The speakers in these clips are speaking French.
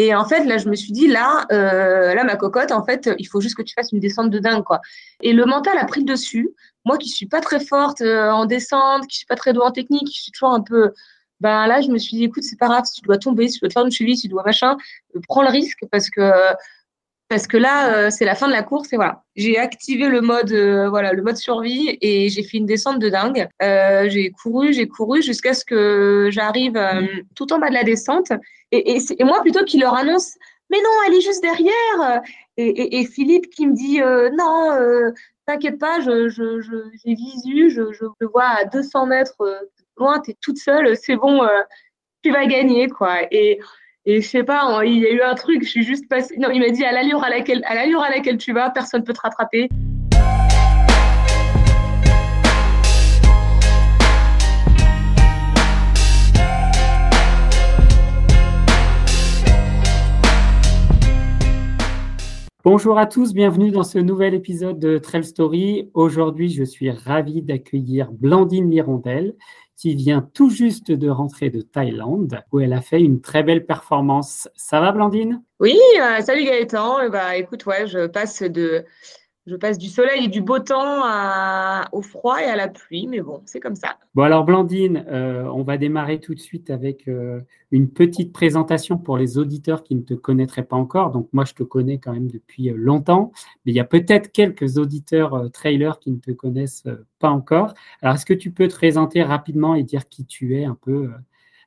Et en fait, là, je me suis dit, là, euh, là, ma cocotte, en fait, il faut juste que tu fasses une descente de dingue, quoi. Et le mental a pris le dessus moi qui suis pas très forte euh, en descente, qui suis pas très douée en technique, qui suis toujours un peu ben là je me suis dit écoute c'est pas grave si tu dois tomber si tu dois te faire une cheville si tu dois machin euh, prends le risque parce que parce que là euh, c'est la fin de la course et voilà. J'ai activé le mode voilà le mode survie et j'ai fait une descente de dingue. J'ai couru j'ai couru jusqu'à ce que j'arrive tout en bas de la descente. Et, moi plutôt qu'il leur annonce mais non elle est juste derrière! Et, Philippe qui me dit non t'inquiète pas, j'ai je, je, visu, je, je, le vois à 200 mètres euh, loin, tu es toute seule, c'est bon, euh, tu vas gagner, quoi. Et, et je sais pas, il y a eu un truc, je suis juste passée. Non, il m'a dit à l'allure à laquelle, à l'allure à laquelle tu vas, personne ne peut te rattraper. Bonjour à tous, bienvenue dans ce nouvel épisode de Trail Story. Aujourd'hui, je suis ravi d'accueillir Blandine Lirondelle qui vient tout juste de rentrer de Thaïlande où elle a fait une très belle performance. Ça va Blandine? Oui, euh, salut Gaëtan. bah, écoute, ouais, je passe de je passe du soleil et du beau temps au froid et à la pluie, mais bon, c'est comme ça. Bon, alors Blandine, euh, on va démarrer tout de suite avec euh, une petite présentation pour les auditeurs qui ne te connaîtraient pas encore. Donc, moi, je te connais quand même depuis euh, longtemps, mais il y a peut-être quelques auditeurs trailers qui ne te connaissent pas encore. Alors, est-ce que tu peux te présenter rapidement et dire qui tu es un peu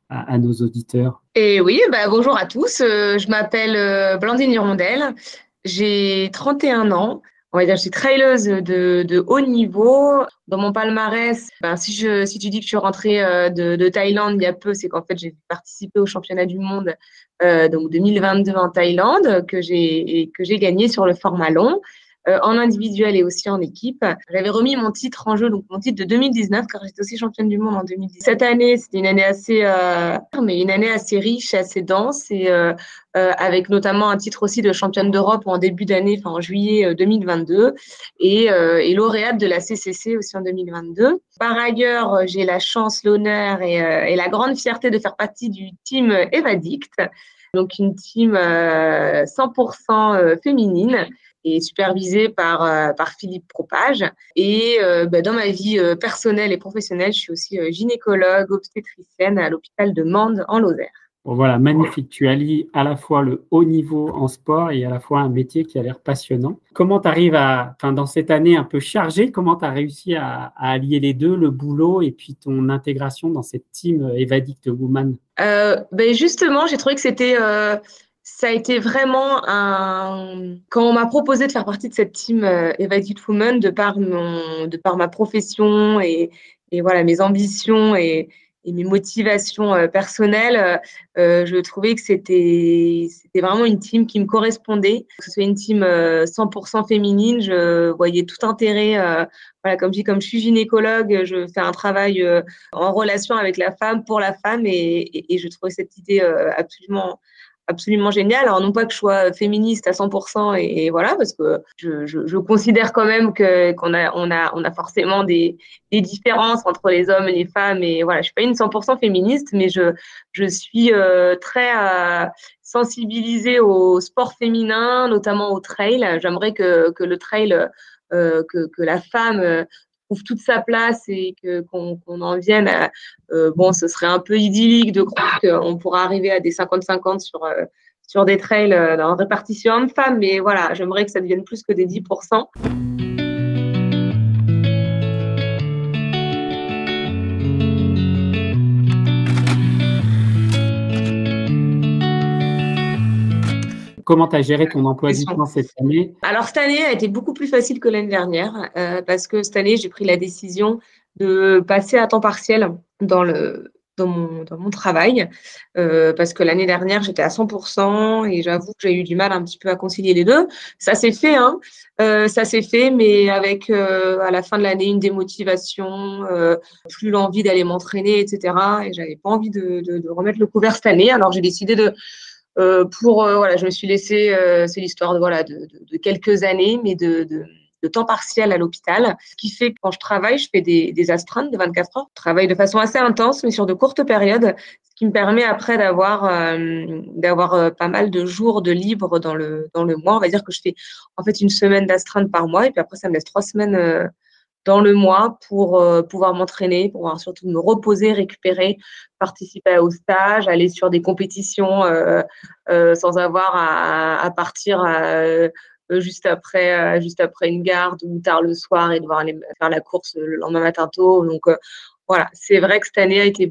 à, nos auditeurs? Et oui, bah, bonjour à tous. je m'appelle Blandine Hirondelle. J'ai 31 ans on va dire, je suis traileuse de, de, haut niveau. Dans mon palmarès, ben, si, je, si tu dis que je suis rentrée euh, de, de Thaïlande il y a peu, c'est qu'en fait, j'ai participé au championnat du monde euh, donc 2022 en Thaïlande, que j'ai que j'ai gagné sur le format long. Euh, en individuel et aussi en équipe. J'avais remis mon titre en jeu, donc mon titre de 2019, car j'étais aussi championne du monde en 2010. Cette année, c'était une année assez, euh, mais une année assez riche, assez dense, et euh, avec notamment un titre aussi de championne d'Europe en début d'année, enfin en juillet 2022, et, et, lauréate de la CCC aussi en 2022. Par ailleurs, j'ai la chance, l'honneur et, et, la grande fierté de faire partie du team Evadict, donc une team 100% féminine et supervisée par, euh, par Philippe Propage. Et euh, bah, dans ma vie euh, personnelle et professionnelle, je suis aussi gynécologue, obstétricienne à l'hôpital de Mende en Lozère. Bon, voilà, magnifique. Tu allies à la fois le haut niveau en sport et à la fois un métier qui a l'air passionnant. Comment tu arrives à, enfin, dans cette année un peu chargée, comment tu as réussi à, allier les deux, le boulot et puis ton intégration dans cette team Evadict Woman? Euh, ben Justement, j'ai trouvé que c'était ça a été vraiment un. Quand on m'a proposé de faire partie de cette team euh, Women, de par, mon... de par ma profession et, et voilà, mes ambitions et, mes motivations euh, personnelles, euh, je trouvais que c'était vraiment une team qui me correspondait. Que ce soit une team 100% euh, féminine, je voyais tout intérêt. voilà, comme je dis, comme je suis gynécologue, je fais un travail en relation avec la femme, pour la femme, et, et je trouvais cette idée absolument absolument génial. Alors non pas que je sois féministe à 100% et, voilà parce que je, je, considère quand même que qu'on a on a on a forcément des, des, différences entre les hommes et les femmes et voilà je suis pas une 100% féministe mais je je suis euh, très euh, sensibilisée au sport féminin notamment au trail. J'aimerais que que le trail euh, que, que la femme trouve toute sa place et qu'on en vienne à, euh, bon ce serait un peu idyllique de croire qu'on pourra arriver à des 50-50 sur euh, sur des trails euh, en répartition homme-femme mais voilà j'aimerais que ça devienne plus que des 10% Comment tu as géré ton emploi du temps cette année? Alors, cette année a été beaucoup plus facile que l'année dernière euh, parce que cette année, j'ai pris la décision de passer à temps partiel dans le, dans mon, dans mon travail euh, parce que l'année dernière, j'étais à 100% et j'avoue que j'ai eu du mal un petit peu à concilier les deux. Ça s'est fait, hein, euh, ça s'est fait, mais avec euh, à la fin de l'année une démotivation, plus l'envie d'aller m'entraîner, etc. Et j'avais pas envie de, de, de, remettre le couvert cette année. Alors j'ai décidé de pour voilà, je me suis laissé, c'est l'histoire de voilà de, de, quelques années, mais de, de de temps partiel à l'hôpital, ce qui fait que quand je travaille, je fais des, des astreintes de 24 heures. Je travaille de façon assez intense, mais sur de courtes périodes, ce qui me permet après d'avoir euh, d'avoir euh, pas mal de jours de libre dans le dans le mois. On va dire que je fais en fait une semaine d'astreinte par mois, et puis après ça me laisse trois semaines euh, dans le mois pour euh, pouvoir m'entraîner, pour pouvoir surtout me reposer, récupérer, participer au stage, aller sur des compétitions euh, euh, sans avoir à, partir juste après, juste après une garde ou tard le soir et devoir aller faire la course le lendemain matin tôt. Donc voilà, c'est vrai que cette année a été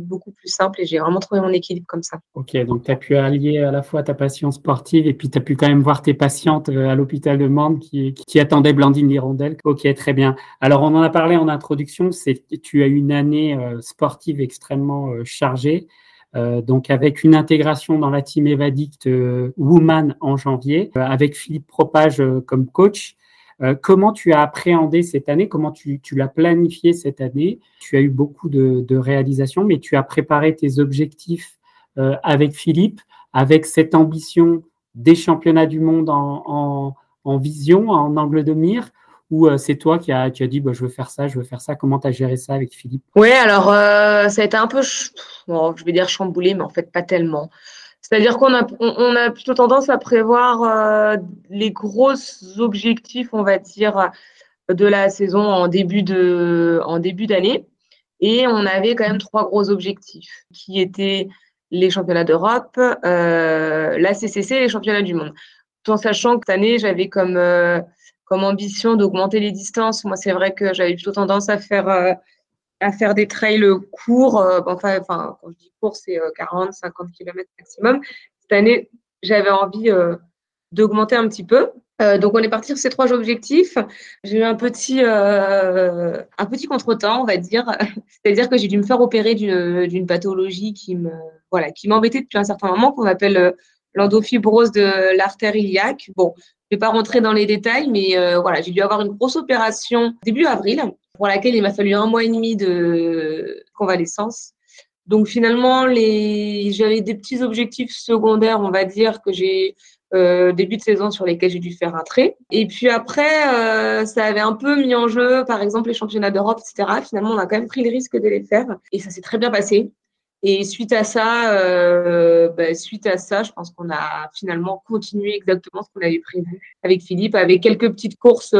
beaucoup plus, simple et j'ai vraiment trouvé mon équilibre comme ça. Ok, donc tu as pu allier à la fois ta passion sportive et puis tu as pu quand même voir tes patientes à l'hôpital de Mende qui, attendaient Blandine Lirondelle. Ok, très bien. Alors on en a parlé en introduction, c'est tu as eu une année sportive extrêmement chargée. Euh, donc avec une intégration dans la team Evadict euh, Woman en janvier, euh, avec Philippe Propage comme coach. Comment tu as appréhendé cette année? Comment tu, l'as planifié cette année? Tu as eu beaucoup de, réalisations, mais tu as préparé tes objectifs avec Philippe, avec cette ambition des championnats du monde en, vision, en angle de mire ou euh, c'est toi qui as, a dit bah, je veux faire ça, je veux faire ça? Comment tu as géré ça avec Philippe? Oui, alors euh, ça a été un peu, je vais dire chamboulé, mais en fait pas tellement. C'est-à-dire qu'on a, plutôt tendance à prévoir euh, les gros objectifs, on va dire, de la saison en début d'année. Et on avait quand même trois gros objectifs qui étaient les championnats d'Europe, euh, la CCC et les championnats du monde. Tout en sachant que cette année, j'avais comme comme ambition d'augmenter les distances. Moi, c'est vrai que j'avais plutôt tendance à faire, euh, à faire des trails courts. Euh, enfin, enfin, quand je dis court, c'est 40, 50 km maximum. Cette année, j'avais envie euh, d'augmenter un petit peu. donc, on est parti sur ces trois objectifs. J'ai eu un petit, un petit contretemps, on va dire. C'est-à-dire que j'ai dû me faire opérer d'une pathologie qui me, voilà, qui m'embêtait depuis un certain moment, qu'on appelle l'endofibrose de l'artère iliaque. Bon, je vais pas rentrer dans les détails, mais euh, voilà, j'ai dû avoir une grosse opération début avril, pour laquelle il m'a fallu un mois et demi de convalescence. Donc finalement, j'avais des petits objectifs secondaires, on va dire, que j'ai euh, début de saison sur lesquels j'ai dû faire un trait. Et puis après, euh, ça avait un peu mis en jeu, par exemple, les championnats d'Europe, etc. Finalement, on a quand même pris le risque de les faire. Et ça s'est très bien passé. Et suite à ça, euh, bah, suite à ça, je pense qu'on a finalement continué exactement ce qu'on avait prévu avec Philippe, avec quelques petites courses,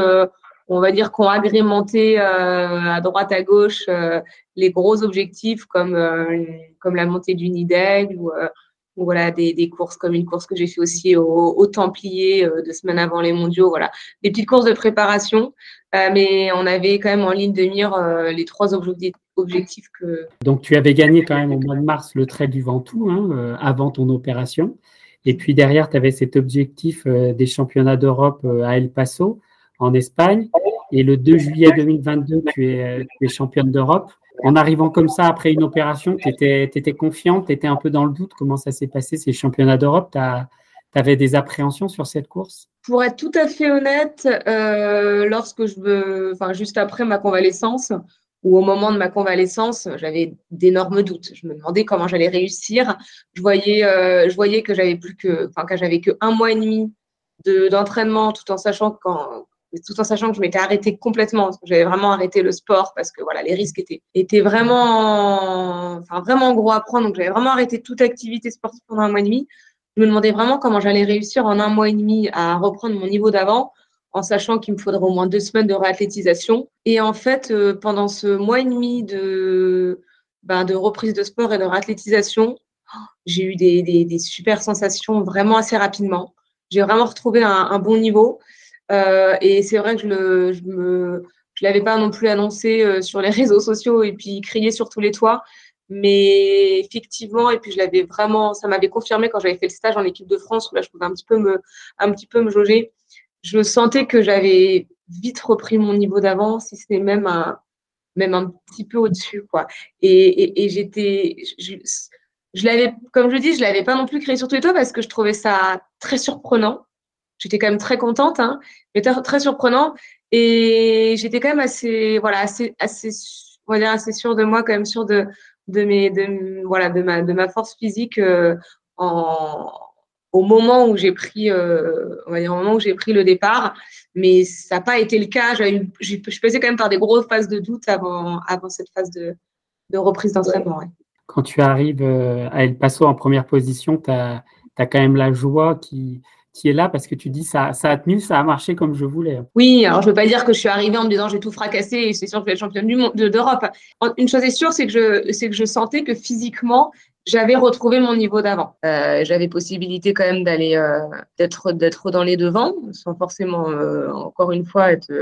on va dire, qu'on agrémenté euh, à droite à gauche euh, les gros objectifs comme euh, comme la montée du Nidel ou, ou voilà des, des, courses comme une course que j'ai fait aussi au, au Templier deux semaines avant les Mondiaux, voilà des petites courses de préparation. mais on avait quand même en ligne de mire les trois objectifs objectif que. Donc, tu avais gagné quand même au mois de mars le trait du Ventoux hein, euh, avant ton opération. Et puis derrière, tu avais cet objectif euh, des championnats d'Europe euh, à El Paso, en Espagne. Et le 2 juillet 2022, tu es, championne d'Europe. En arrivant comme ça après une opération, tu étais, confiante, tu étais un peu dans le doute. Comment ça s'est passé ces championnats d'Europe? Tu avais des appréhensions sur cette course? Pour être tout à fait honnête, euh, lorsque je veux, enfin juste après ma convalescence, ou au moment de ma convalescence, j'avais d'énormes doutes. Je me demandais comment j'allais réussir. Je voyais, euh, je voyais que j'avais plus que, enfin, que j'avais que un mois et demi de, d'entraînement, tout en sachant tout en sachant que je m'étais arrêtée complètement. J'avais vraiment arrêté le sport parce que voilà, les risques étaient, étaient vraiment, enfin, vraiment gros à prendre. Donc, j'avais vraiment arrêté toute activité sportive pendant un mois et demi. Je me demandais vraiment comment j'allais réussir en un mois et demi à reprendre mon niveau d'avant en sachant qu'il me faudrait au moins deux semaines de réathlétisation. Et en fait, euh, pendant ce mois et demi de, ben, de reprise de sport et de réathlétisation, j'ai eu des, des, super sensations vraiment assez rapidement. J'ai vraiment retrouvé un bon niveau. Euh, et c'est vrai que je je je l'avais pas non plus annoncé euh, sur les réseaux sociaux et puis crié sur tous les toits. Mais effectivement, et puis je l'avais vraiment, ça m'avait confirmé quand j'avais fait le stage en équipe de France où là je pouvais un petit peu me, un petit peu me jauger je sentais que j'avais vite repris mon niveau d'avant, si c'était même un, même un petit peu au-dessus, quoi. Et, j'étais, je, l'avais, comme je dis, je l'avais pas non plus créé sur Twitter parce que je trouvais ça très surprenant. J'étais quand même très contente, hein, mais très, surprenant. Et j'étais quand même assez, voilà, assez, assez, on dire assez sûre de moi, quand même sûre de, de mes, de, voilà, de ma, de ma force physique euh, en, au moment où j'ai pris, euh, on va dire au moment où j'ai pris le départ, mais ça n'a pas été le cas. Je suis passée quand même par des grosses phases de doute avant, avant cette phase de, de reprise d'entraînement. Quand tu arrives euh, à El Paso en première position, tu as, as, quand même la joie qui, qui est là parce que tu dis ça, ça a tenu, ça a marché comme je voulais. Oui, alors je ne veux pas dire que je suis arrivée en me disant j'ai tout fracassé et c'est sûr que je vais être championne du monde, d'Europe. Une chose est sûre, c'est que je, c'est que je sentais que physiquement j'avais retrouvé mon niveau d'avant. Euh, j'avais possibilité quand même d'aller euh, d'être d'être dans les devants, sans forcément euh, encore une fois être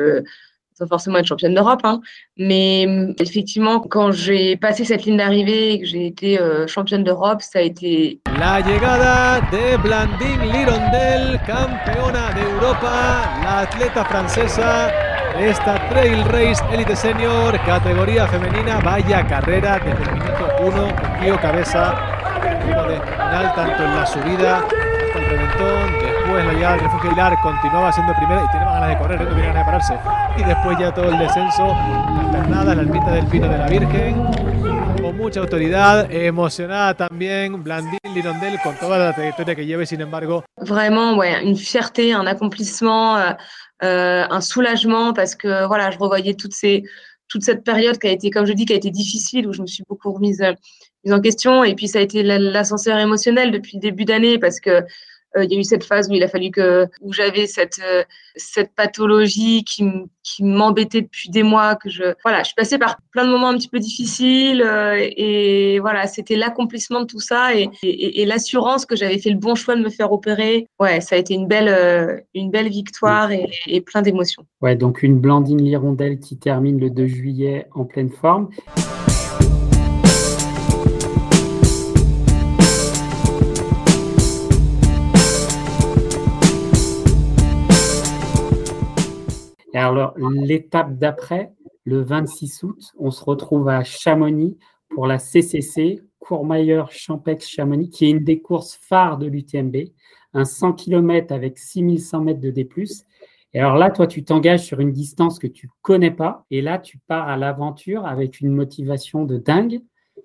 forcément être championne d'Europe. Hein. Mais effectivement, quand j'ai passé cette ligne d'arrivée et que j'ai été championne d'Europe, ça a été. La llegada de Blandine Lirondel, campeona de Europa, la atleta francesa. Esta Trail Race Elite Senior, categoría femenina, vaya carrera desde el minuto 1, Pío Cabeza, de final tanto en la subida hasta el reventón, después la llegada del refugio Hilar continuaba siendo primera y tiene más ganas de correr, no tiene ganas de pararse, y después ya todo el descenso, la pernada, la almita del Pino de la Virgen, con mucha autoridad, emocionada también, Blandine Lirondel con toda la trayectoria que lleve, sin embargo. Vraiment, ouais, une fierté, un accomplissement. Euh, Euh, un soulagement parce que voilà, je revoyais toutes ces, toute cette période qui a été, comme je dis, qui a été difficile, où je me suis beaucoup remise, euh, en question. Et puis, ça a été l'ascenseur émotionnel depuis le début d'année parce que il y a eu cette phase où il a fallu que où j'avais cette euh, cette pathologie qui qui m'embêtait depuis des mois que je voilà je suis passée par plein de moments un petit peu difficiles euh, et voilà c'était l'accomplissement de tout ça et, l'assurance que j'avais fait le bon choix de me faire opérer. Ouais ça a été une belle une belle victoire et, et plein d'émotions. Ouais donc une Blandine Lirondelle qui termine le 2 juillet en pleine forme alors, l'étape d'après, le 26 août, on se retrouve à Chamonix pour la CCC, Courmayeur Champex Chamonix, qui est une des courses phares de l'UTMB, un 100 km avec 6100 mètres de D+. Et alors là, toi, tu t'engages sur une distance que tu connais pas, et là, tu pars à l'aventure avec une motivation de dingue.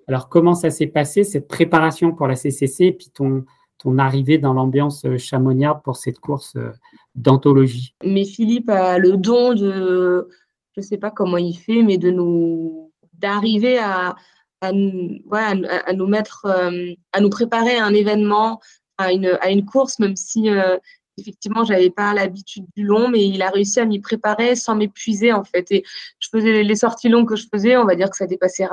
Alors, comment ça s'est passé, cette préparation pour la CCC, et puis ton, ton arrivée dans l'ambiance chamoniarde pour cette course euh, d'anthologie. Mais Philippe a le don de, je ne sais pas comment il fait, mais de nous d'arriver à, à, à, nous mettre, euh, à nous préparer à un événement, à une, à une course, même si euh, effectivement, j'avais pas l'habitude du long, mais il a réussi à m'y préparer sans m'épuiser en fait. Et je faisais les sorties longues que je faisais, on va dire que ça dépassait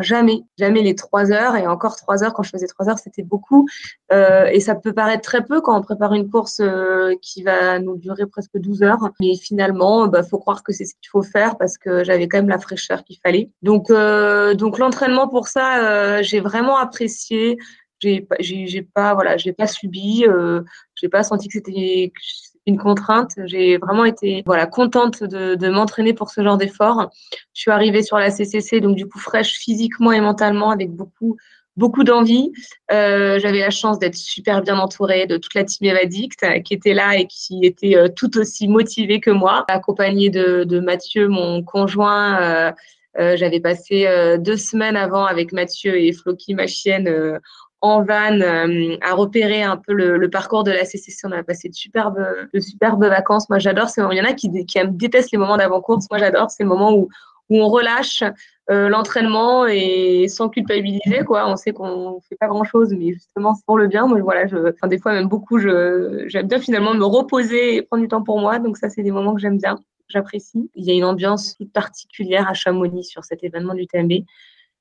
jamais, jamais les trois heures. Et encore trois heures, quand je faisais trois heures, c'était beaucoup. Euh, et ça peut paraître très peu quand on prépare une course euh, qui va nous durer presque 12 heures. Mais finalement, bah, faut croire que c'est ce qu'il faut faire parce que j'avais quand même la fraîcheur qu'il fallait. Donc, euh, donc l'entraînement pour ça, euh, j'ai vraiment apprécié j'ai j'ai pas voilà j'ai pas subi euh, j'ai pas senti que c'était une contrainte. J'ai vraiment été voilà contente de, m'entraîner pour ce genre d'effort. Je suis arrivée sur la CCC donc du coup fraîche physiquement et mentalement avec beaucoup beaucoup d'envie. Euh, j'avais la chance d'être super bien entourée de toute la team Evadict euh, qui était là et qui était euh, tout aussi motivée que moi. Accompagnée de, Mathieu mon conjoint j'avais passé deux semaines avant avec Mathieu et Floki, ma chienne, en van euh, à repérer un peu le, parcours de la CCC. On a passé de superbes, de superbes vacances. Moi, j'adore. Il y en a qui, qui détestent les moments d'avant-course. Moi, j'adore. C'est le moment où, où on relâche euh, l'entraînement et sans culpabiliser. Quoi. On sait qu'on fait pas grand-chose, mais justement, c'est pour le bien. Moi, voilà, je, enfin, des fois, même beaucoup, j'aime bien finalement me reposer et prendre du temps pour moi. Donc, ça, c'est des moments que j'aime bien j'apprécie. Il y a une ambiance toute particulière à Chamonix sur cet événement du TMB.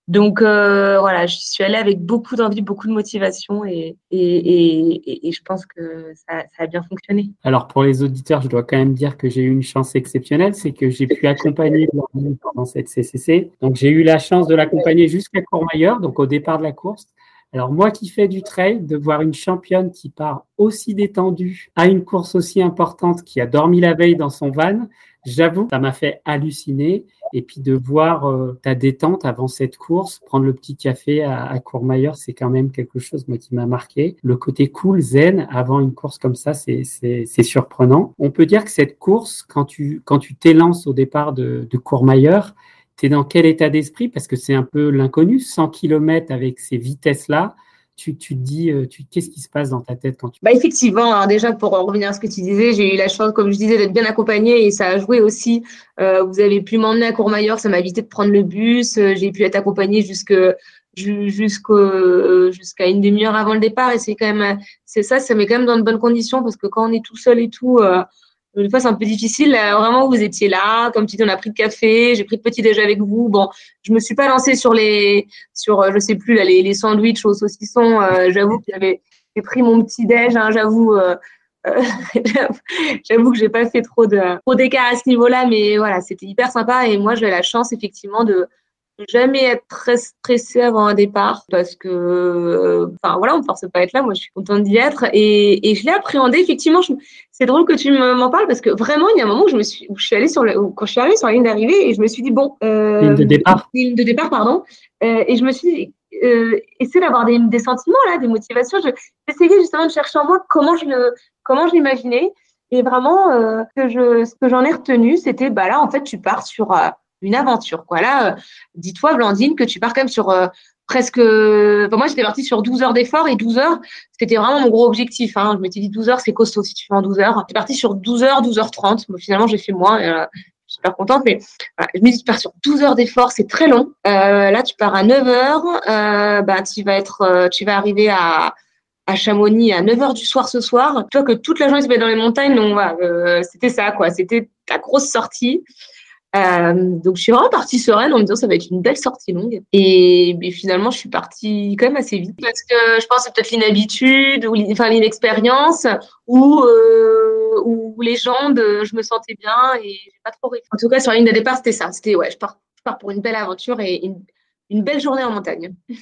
Donc euh, voilà, je suis allée avec beaucoup d'envie, beaucoup de motivation et, et, et, je pense que ça, ça, a bien fonctionné. Alors pour les auditeurs, je dois quand même dire que j'ai eu une chance exceptionnelle, c'est que j'ai pu accompagner pendant cette CCC. Donc j'ai eu la chance de l'accompagner jusqu'à Courmayeur, donc au départ de la course. Alors moi qui fais du trail, de voir une championne qui part aussi détendue à une course aussi importante, qui a dormi la veille dans son van, j'avoue, ça m'a fait halluciner. Et puis de voir euh, ta détente avant cette course, prendre le petit café à, Courmayeur, c'est quand même quelque chose moi qui m'a marqué. Le côté cool, zen avant une course comme ça, c'est surprenant. On peut dire que cette course, quand tu quand tu t'élances au départ de, de Courmayeur, tu es dans quel état d'esprit? Parce que c'est un peu l'inconnu, 100 km avec ces vitesses-là. Tu, tu, te dis, euh, tu, qu'est-ce qui se passe dans ta tête quand tu... Bah effectivement, hein, déjà pour revenir à ce que tu disais, j'ai eu la chance, comme je disais, d'être bien accompagnée et ça a joué aussi. Euh, vous avez pu m'emmener à Courmayeur, ça m'a évité de prendre le bus. Euh, j'ai pu être accompagnée jusque jusqu'à une demi-heure avant le départ et c'est quand même c'est ça ça met quand même dans de bonnes conditions parce que quand on est tout seul et tout des fois, c'est un peu difficile. Vraiment, vous étiez là, comme tu dis, on a pris de café, j'ai pris de petit déj avec vous. Bon, je me suis pas lancée sur les, sur, euh, je sais plus, les, les sandwichs aux saucissons. Euh, j'avoue que j'avais pris mon petit déj. Hein, j'avoue, euh, j'avoue que j'ai pas fait trop de, trop d'écart à ce niveau-là, mais voilà, c'était hyper sympa. Et moi, j'ai la chance effectivement de jamais être très stressée avant un départ parce que, euh, enfin voilà, on ne force pas à être là. Moi, je suis contente d'y être et, et je l'ai appréhendé. Effectivement, c'est drôle que tu m'en parles parce que vraiment, il y a un moment où je me suis, où je suis allée sur le, quand je suis arrivée sur la ligne d'arrivée et je me suis dit bon, euh, ligne de départ, ligne de départ, pardon, euh, et je me suis dit, euh, essayer d'avoir des, des, sentiments là, des motivations. J'essayais justement de chercher en moi comment je le, comment je l'imaginais et vraiment euh, que je, ce que j'en ai retenu, c'était bah là en fait, tu pars sur euh, une aventure. Quoi. Là, euh, dis-toi, Blandine, que tu pars quand même sur euh, presque. moi, j'étais partie sur 12 heures d'effort et 12 heures, c'était vraiment mon gros objectif. Hein. Je m'étais dit 12 heures, c'est costaud si tu fais en 12 heures. J'étais partie sur 12 heures, 12h30. finalement, j'ai fait moins. Euh, je suis super contente, mais je me dis, tu pars sur 12 heures d'effort, c'est très long. là, tu pars à 9 heures, bah, tu vas être, tu vas arriver à, Chamonix à 9 heures du soir ce soir. Tu vois que toute la journée, tu vas dans les montagnes, donc c'était ça, quoi. C'était ta grosse sortie. Euh, donc je suis vraiment partie sereine en me disant ça va être une belle sortie longue. Et finalement je suis partie quand même assez vite parce que je pense que c'est peut-être l'inhabitude ou enfin l'inexpérience ou euh, ou les jambes, je me sentais bien et j'ai pas trop réfléchi. En tout cas sur la ligne de départ c'était ça, c'était ouais je pars je pars pour une belle aventure et une, une belle journée en montagne.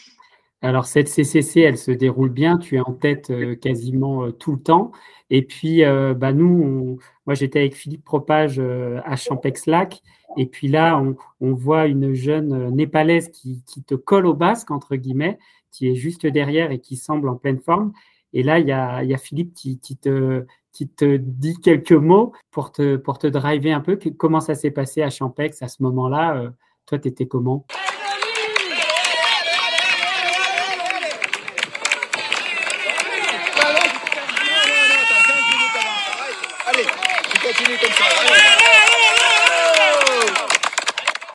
Alors cette CCC, elle se déroule bien, tu es en tête euh, quasiment euh, tout le temps. Et puis, euh, bah, nous, moi j'étais avec Philippe Propage à Champex-Lac. Et puis là, on, voit une jeune népalaise qui, te colle au basque, entre guillemets, qui est juste derrière et qui semble en pleine forme. Et là, il y a, Philippe qui, te, dit quelques mots pour te, pour te driver un peu. Comment ça s'est passé à Champex à ce moment-là Toi, tu étais comment?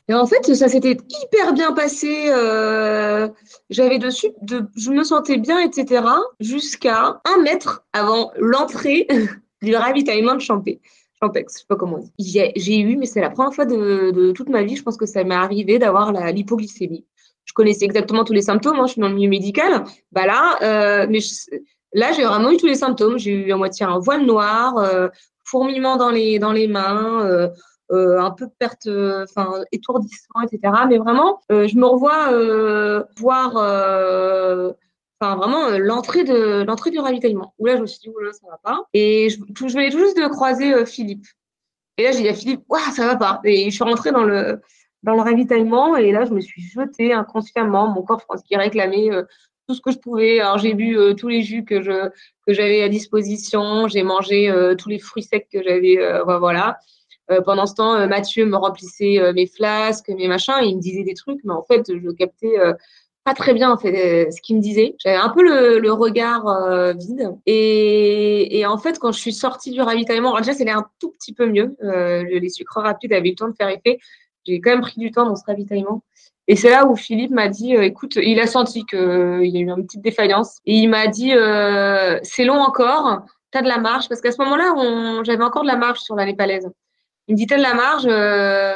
Et en fait, ça s'était hyper bien passé. Euh, J'avais dessus, de, je me sentais bien, etc. Jusqu'à un mètre avant l'entrée du ravitaillement de Champé. Champex, je sais pas comment on dit. J'ai eu, mais c'est la première fois de, toute ma vie, je pense que ça m'est arrivé d'avoir l'hypoglycémie. Je connaissais exactement tous les symptômes, moi, je suis dans le milieu médical. Bah là, euh, mais là, j'ai vraiment eu tous les symptômes. J'ai eu à moitié un voile noir, euh, fourmillement dans les, mains, un peu perte, euh, enfin étourdissement, etc. Mais vraiment, euh, je me revois voir, enfin vraiment l'entrée de l'entrée du ravitaillement. Où là, je me suis dit, là, ça va pas. Et je, je venais tout juste de croiser Philippe. Et là, j'ai dit à Philippe, waouh, ça va pas. Et je suis rentrée dans le dans le ravitaillement et là, je me suis jetée inconsciemment. Mon corps, je pense, qui réclamait tout ce que je pouvais. Alors j'ai bu tous les jus que je que j'avais à disposition, j'ai mangé tous les fruits secs que j'avais, voilà. Euh, pendant ce temps, euh, Mathieu me remplissait euh, mes flasques, mes machins, et il me disait des trucs, mais en fait, je captais pas très bien en fait ce qu'il me disait. J'avais un peu le, regard vide. Et, en fait, quand je suis sortie du ravitaillement, déjà, c'était un tout petit peu mieux. les sucres rapides avaient eu le temps de faire effet. J'ai quand même pris du temps dans ce ravitaillement. Et c'est là où Philippe m'a dit, écoute, il a senti qu'il y a eu une petite défaillance. Et il m'a dit, c'est long encore, tu as de la marge. Parce qu'à ce moment-là, j'avais encore de la marge sur la népalaise. Il me dit, la marge, euh,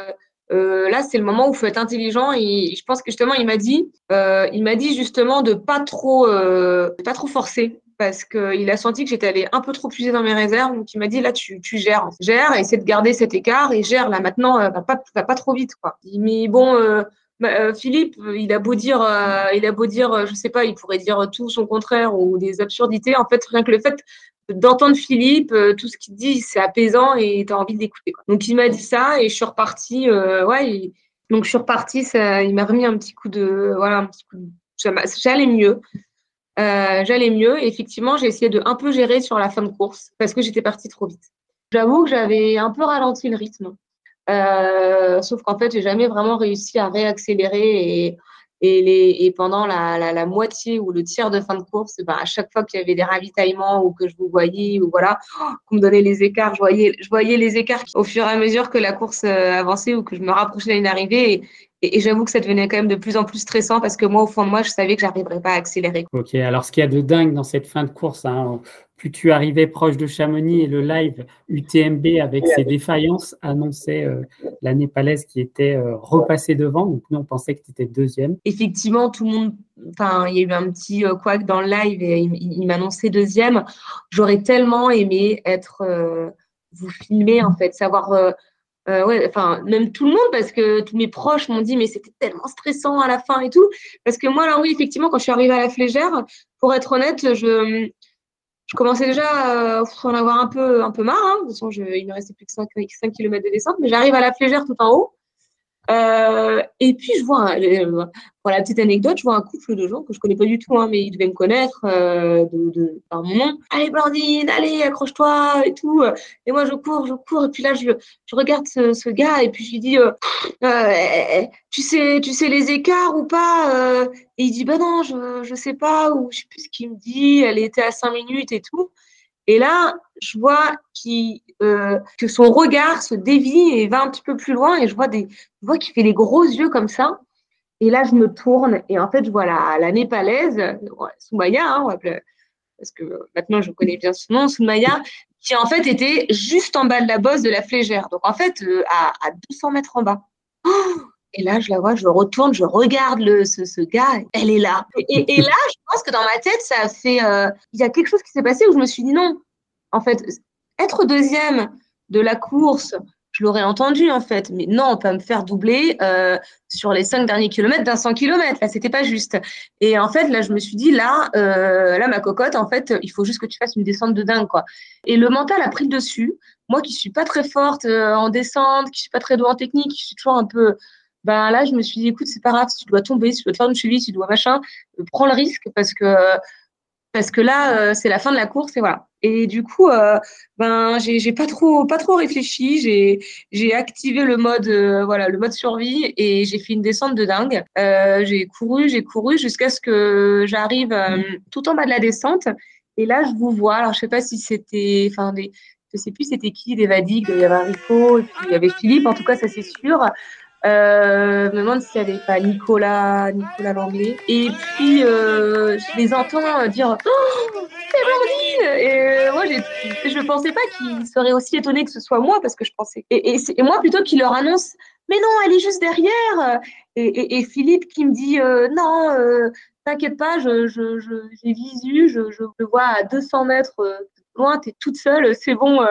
euh, là, c'est le moment où il faut être intelligent. Et je pense que justement, il m'a dit, euh, il m'a dit justement de pas trop, pas trop forcer parce qu'il a senti que j'étais allée un peu trop puiser dans mes réserves. Donc, il m'a dit, là, tu, gères. Gère, essaie de garder cet écart et gère. Là, maintenant, va pas, va pas trop vite, quoi. Mais bon, bah, Philippe, il a beau dire, il a beau dire, je sais pas, il pourrait dire tout son contraire ou des absurdités. En fait, rien que le fait d'entendre Philippe, tout ce qu'il dit, c'est apaisant et tu as envie d'écouter. Donc il m'a dit ça et je suis repartie. ouais, donc je suis repartie. Ça, il m'a remis un petit coup de, voilà, un petit coup de j'allais mieux. Euh, j'allais mieux. effectivement, j'ai essayé de un peu gérer sur la fin de course parce que j'étais partie trop vite. J'avoue que j'avais un peu ralenti le rythme. Euh, sauf qu'en fait, j'ai jamais vraiment réussi à réaccélérer et, et, pendant la, moitié ou le tiers de fin de course, ben, à chaque fois qu'il y avait des ravitaillements ou que je vous voyais ou voilà, qu'on me donnait les écarts, je voyais, les écarts au fur et à mesure que la course euh, avançait ou que je me rapprochais d'une arrivée. Et, et, j'avoue que ça devenait quand même de plus en plus stressant parce que moi, au fond de moi, je savais que j'arriverais pas à accélérer. Ok, alors ce qu'il y a de dingue dans cette fin de course, hein, plus tu arrivais proche de Chamonix et le live UTMB avec ses défaillances annonçait euh, la Népalaise qui était euh, repassée devant. Donc nous, on pensait que tu étais deuxième. Effectivement, tout le monde, enfin, il y a eu un petit euh, dans le live et il, m'annonçait deuxième. J'aurais tellement aimé être, vous filmer en fait, savoir euh, même tout le monde, parce que tous mes proches m'ont dit, mais c'était tellement stressant à la fin et tout. Parce que moi, là, oui, effectivement, quand je suis arrivée à la flégère, pour être honnête, je, je commençais déjà à en avoir un peu, un peu marre. Hein. De toute façon, je, il me restait plus que 5, 5 km de descente, mais j'arrive à la flégère tout en haut. Euh, et puis, je vois, euh, pour la petite anecdote, je vois un couple de gens que je connais pas du tout, hein, mais ils devaient me connaître euh, de, par nom. Allez, Blandine, allez, accroche-toi et tout. Et moi, je cours, je cours. Et puis là, je, je regarde ce, ce gars et puis je lui dis, tu sais, tu sais les écarts ou pas Et il dit, bah non, je, je sais pas, ou je sais plus ce qu'il me dit. Elle était à 5 minutes et tout. Et là, je vois euh, que son regard se dévie et va un petit peu plus loin et je vois, des, vois qu'il fait les gros yeux comme ça. Et là, je me tourne et en fait, je vois la, la népalaise, Soumaya, hein, parce que maintenant je connais bien son nom, Soumaya, qui en fait était juste en bas de la bosse de la flégère. Donc en fait, euh, à, à 200 mètres en bas. Oh et là, je la vois, je retourne, je regarde le, ce, ce gars, elle est là. Et, là, je pense que dans ma tête, ça a fait. Euh, il y a quelque chose qui s'est passé où je me suis dit non. En fait, être deuxième de la course, je l'aurais entendu en fait, mais non, on peut me faire doubler euh, sur les cinq derniers kilomètres d'un 100 km. Là, c'était pas juste. Et en fait, là, je me suis dit, là, euh, là, ma cocotte, en fait, il faut juste que tu fasses une descente de dingue, quoi. Et le mental a pris le dessus. Moi, qui suis pas très forte en descente, qui suis pas très douée en technique, qui suis toujours un peu ben là, je me suis dit, écoute, c'est pas grave, si tu dois tomber, si tu dois te faire une cheville, si tu dois machin, euh, prends le risque parce que parce que là, euh, c'est la fin de la course et voilà. Et du coup, euh, ben j'ai pas trop pas trop réfléchi, j'ai activé le mode voilà le mode survie et j'ai fait une descente de dingue. j'ai couru, j'ai couru jusqu'à ce que j'arrive tout en bas de la descente. Et là, je vous vois. Alors, je sais pas si c'était, enfin, je sais plus c'était qui, des Vadig, il y avait Rico, et il y avait Philippe. En tout cas, ça c'est sûr. Euh, je me demande s'il n'y avait pas Nicolas, Nicolas Langlais. Et puis, euh, je les entends dire Oh, c'est Blandine Et euh, moi, je ne pensais pas qu'ils seraient aussi étonnés que ce soit moi, parce que je pensais. Et, et, moi, plutôt qu'il leur annonce Mais non, elle est juste derrière Et, et Philippe qui me dit euh, Non, t'inquiète pas, je, je, je, j'ai visu, je, je le vois à 200 mètres loin, tu es toute seule, c'est bon,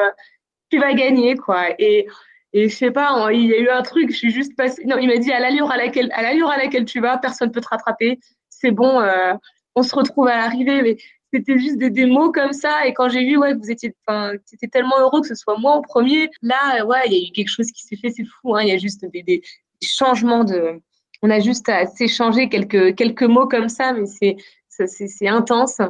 tu vas gagner, quoi. Et et je sais pas, il y a eu un truc, je suis juste passée. Non, il m'a dit à l'allure à laquelle, à l'allure à laquelle tu vas, personne peut te rattraper. C'est bon, euh, on se retrouve à l'arrivée. Mais c'était juste des, des, mots comme ça. Et quand j'ai vu, ouais, que vous étiez, c'était tellement heureux que ce soit moi en premier. Là, ouais, il y a eu quelque chose qui s'est fait. C'est fou. Hein, il y a juste des, des, changements de. On a juste à s'échanger quelques quelques mots comme ça, mais c'est c'est intense.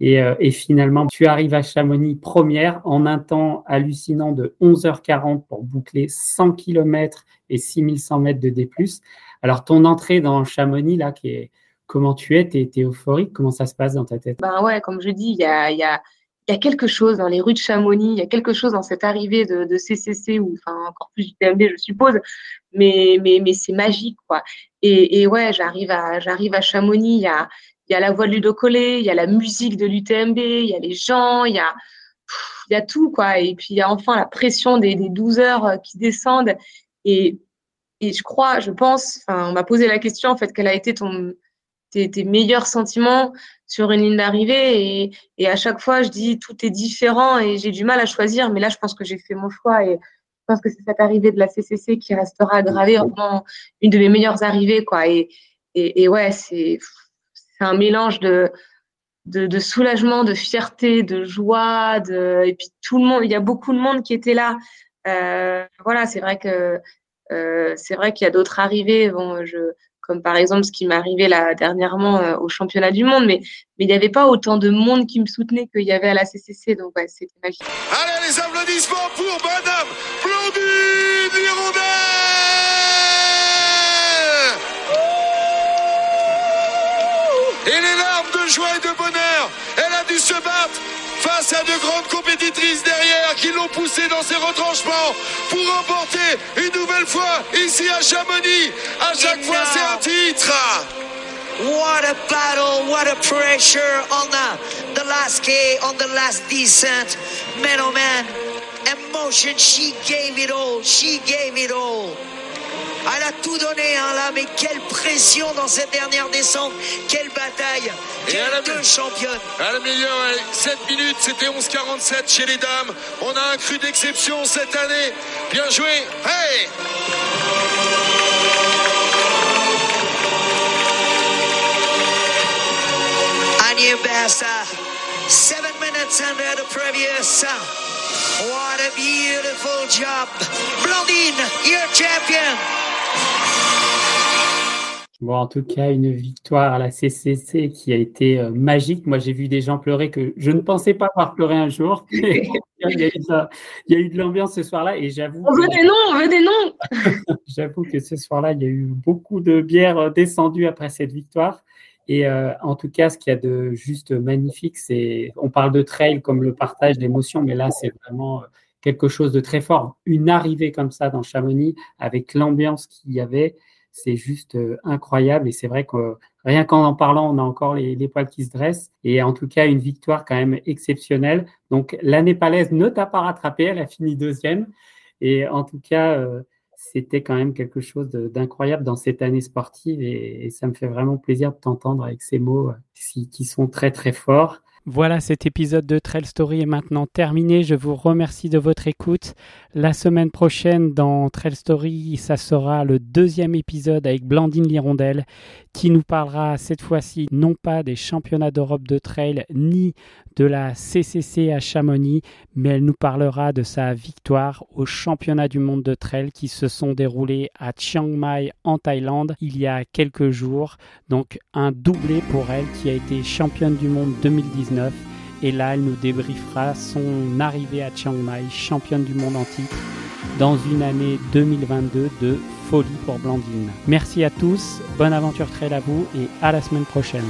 Et, euh, et, finalement, tu arrives à Chamonix première en un temps hallucinant de 11h40 pour boucler 100 km et 6100 mètres de D+. Alors, ton entrée dans Chamonix, là, qui est, comment tu es, tu es, euphorique, comment ça se passe dans ta tête? Ben ouais, comme je dis, il y a, y, a, y a, quelque chose dans les rues de Chamonix, il y a quelque chose dans cette arrivée de, de CCC, ou enfin encore plus du TMB, je suppose, mais, mais, mais c'est magique, quoi. Et, et ouais, j'arrive à, j'arrive à Chamonix, il y a, il y a la voix de Ludo Collet, il y a la musique de l'UTMB, il y a les gens, il y a, il y a tout, quoi. Et puis, il y a enfin la pression des, des 12 heures euh, qui descendent. Et, et je crois, je pense, on m'a posé la question, en fait, quel a été ton, tes, meilleurs sentiments sur une ligne d'arrivée. Et, et à chaque fois, je dis, tout est différent et j'ai du mal à choisir. Mais là, je pense que j'ai fait mon choix. Et, pense que c'est cette arrivée de la CCC qui restera gravée vraiment une de mes meilleures arrivées, quoi. Et, et, ouais, c'est un mélange de, de, soulagement, de fierté, de joie, de, et puis tout le monde, il y a beaucoup de monde qui était là. Euh, voilà, c'est vrai que euh, c'est vrai qu'il y a d'autres arrivées. Comme par exemple ce qui m'est arrivé là dernièrement euh, au championnat du monde, mais mais il n'y avait pas autant de monde qui me soutenait qu'il y avait à la CCC, donc c'était magique. Allez les applaudissements pour Madame de bonheur, elle a dû se battre face à de grandes compétitrices derrière qui l'ont poussé dans ses retranchements pour remporter une nouvelle fois ici à Chamonix. À chaque fois, c'est un titre. What a battle, what a pressure on the, the last K, on the last descent. Man, oh man, emotion, she gave it all, she gave it all. Elle a tout donné, hein, là, mais quelle pression dans cette dernière descente. Quelle bataille. Quelle deux championnes. À la meilleure, 7 minutes, c'était 11,47 chez les dames. On a un cru d'exception cette année. Bien joué. Hey! Anya Bassa, 7 minutes under the previous. What a beautiful job. Blondine, your champion. Bon, en tout cas, une victoire à la CCC qui a été euh, magique. Moi, j'ai vu des gens pleurer que je ne pensais pas voir pleurer un jour. il, y a eu de l'ambiance ce soir-là et j'avoue. On veut des noms, on veut des noms. j'avoue que ce soir-là, il y a eu beaucoup de bières euh, descendues après cette victoire. Et euh, en tout cas, ce qu'il y a de juste magnifique, c'est, on parle de trail comme le partage d'émotions, mais là, c'est vraiment quelque chose de très fort. Une arrivée comme ça dans Chamonix, avec l'ambiance qu'il y avait, c'est juste euh, incroyable. Et c'est vrai que rien qu'en en parlant, on a encore les, poils qui se dressent. Et en tout cas, une victoire quand même exceptionnelle. Donc, la Népalaise ne t'a pas rattrapé, elle a fini deuxième. Et en tout cas, euh, c'était quand même quelque chose d'incroyable dans cette année sportive. Et, ça me fait vraiment plaisir de t'entendre avec ces mots euh, qui sont très, très forts. Voilà, cet épisode de Trail Story est maintenant terminé. Je vous remercie de votre écoute. La semaine prochaine, dans Trail Story, ça sera le deuxième épisode avec Blandine Lirondelle qui nous parlera cette fois-ci non pas des championnats d'Europe de trail ni de la CCC à Chamonix, mais elle nous parlera de sa victoire aux championnats du monde de trail qui se sont déroulés à Chiang Mai en Thaïlande il y a quelques jours. Donc un doublé pour elle qui a été championne du monde 2019. Et là, elle nous débriefera son arrivée à Chiang Mai, championne du monde en titre, dans une année 2022 de folie pour Blandine. Merci à tous, bonne aventure trail à vous et à la semaine prochaine.